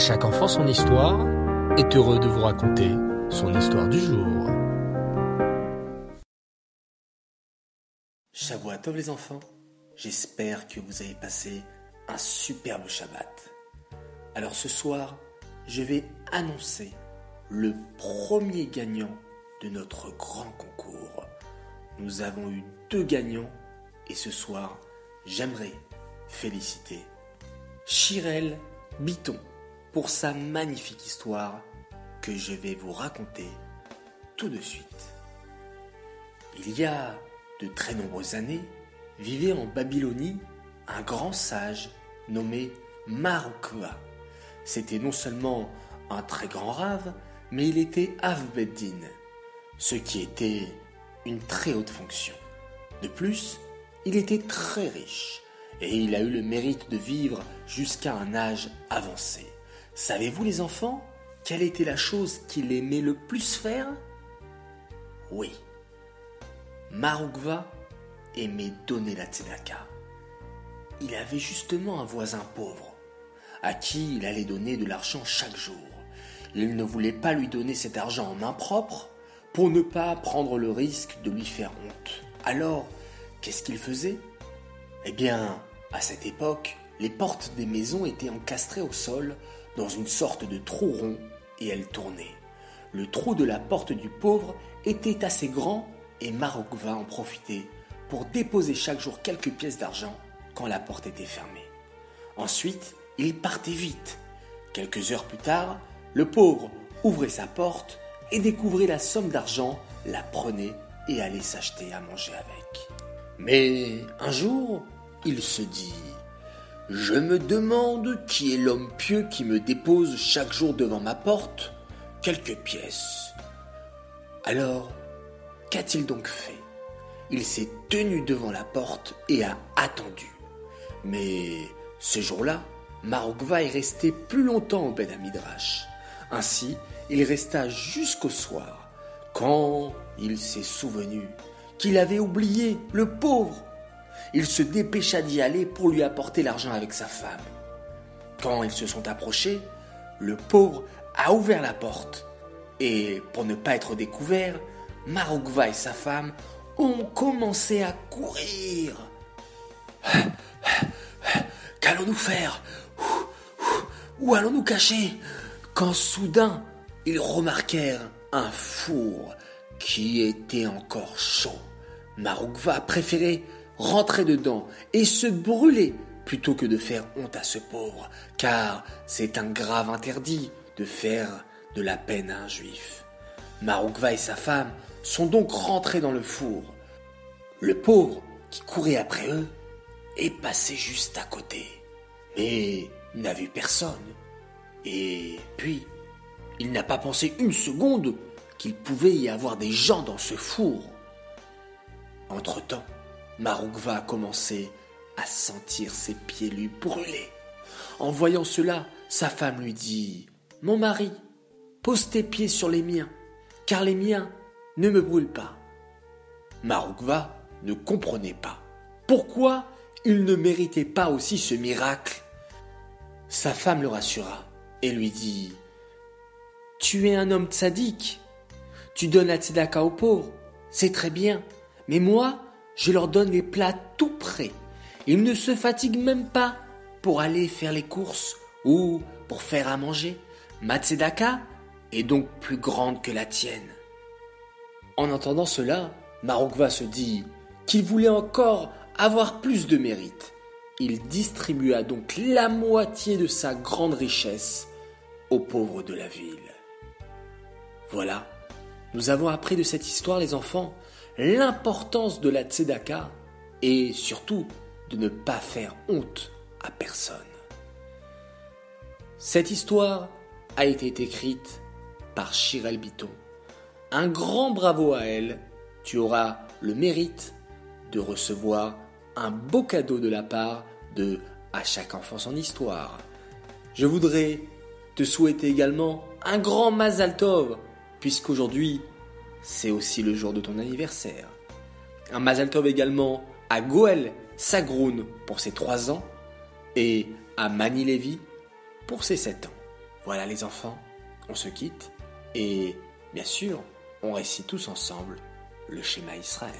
chaque enfant son histoire est heureux de vous raconter son histoire du jour. Tov les enfants, j'espère que vous avez passé un superbe Shabbat. Alors ce soir, je vais annoncer le premier gagnant de notre grand concours. Nous avons eu deux gagnants et ce soir, j'aimerais féliciter Chirel Biton pour sa magnifique histoire que je vais vous raconter tout de suite. Il y a de très nombreuses années, vivait en Babylonie un grand sage nommé Marukva. C'était non seulement un très grand rave, mais il était Avbeddin, ce qui était une très haute fonction. De plus, il était très riche et il a eu le mérite de vivre jusqu'à un âge avancé. Savez-vous les enfants, quelle était la chose qu'il aimait le plus faire? Oui. Marugva aimait donner la tzedaka. Il avait justement un voisin pauvre, à qui il allait donner de l'argent chaque jour. Il ne voulait pas lui donner cet argent en main propre pour ne pas prendre le risque de lui faire honte. Alors, qu'est-ce qu'il faisait? Eh bien, à cette époque, les portes des maisons étaient encastrées au sol dans une sorte de trou rond et elles tournaient. Le trou de la porte du pauvre était assez grand et Marokva en profitait pour déposer chaque jour quelques pièces d'argent quand la porte était fermée. Ensuite, il partait vite. Quelques heures plus tard, le pauvre ouvrait sa porte et découvrait la somme d'argent, la prenait et allait s'acheter à manger avec. Mais un jour, il se dit Je me demande qui est l'homme pieux qui me dépose chaque jour devant ma porte quelques pièces. Alors, qu'a-t-il donc fait? Il s'est tenu devant la porte et a attendu. Mais ce jour-là, Marokva est resté plus longtemps au Ben Midrash. Ainsi, il resta jusqu'au soir, quand il s'est souvenu qu'il avait oublié le pauvre il se dépêcha d'y aller pour lui apporter l'argent avec sa femme. Quand ils se sont approchés, le pauvre a ouvert la porte. Et pour ne pas être découvert, Marugva et sa femme ont commencé à courir. Qu'allons-nous faire? Où allons-nous cacher? Quand soudain, ils remarquèrent un four qui était encore chaud. Marugva préférait rentrer dedans et se brûler plutôt que de faire honte à ce pauvre, car c'est un grave interdit de faire de la peine à un juif. Maroukva et sa femme sont donc rentrés dans le four. Le pauvre, qui courait après eux, est passé juste à côté, mais n'a vu personne. Et puis, il n'a pas pensé une seconde qu'il pouvait y avoir des gens dans ce four. Entre-temps, Maroukva a commencé à sentir ses pieds lui brûler. En voyant cela, sa femme lui dit Mon mari, pose tes pieds sur les miens, car les miens ne me brûlent pas. Maroukva ne comprenait pas pourquoi il ne méritait pas aussi ce miracle. Sa femme le rassura et lui dit Tu es un homme tzaddik, tu donnes la tzedaka aux pauvres, c'est très bien, mais moi, je leur donne les plats tout prêts. Ils ne se fatiguent même pas pour aller faire les courses ou pour faire à manger. Ma tzedaka est donc plus grande que la tienne. En entendant cela, Marokva se dit qu'il voulait encore avoir plus de mérite. Il distribua donc la moitié de sa grande richesse aux pauvres de la ville. Voilà, nous avons appris de cette histoire, les enfants, l'importance de la tzedaka et surtout de ne pas faire honte à personne. Cette histoire a été écrite par Chirel Biton. Un grand bravo à elle, tu auras le mérite de recevoir un beau cadeau de la part de À chaque enfant son histoire. Je voudrais te souhaiter également un grand Mazal Tov, puisqu'aujourd'hui c'est aussi le jour de ton anniversaire. Un Mazal Tov également à Goël Sagroun pour ses 3 ans et à Mani Levy pour ses 7 ans. Voilà les enfants, on se quitte et bien sûr, on récite tous ensemble le schéma Israël.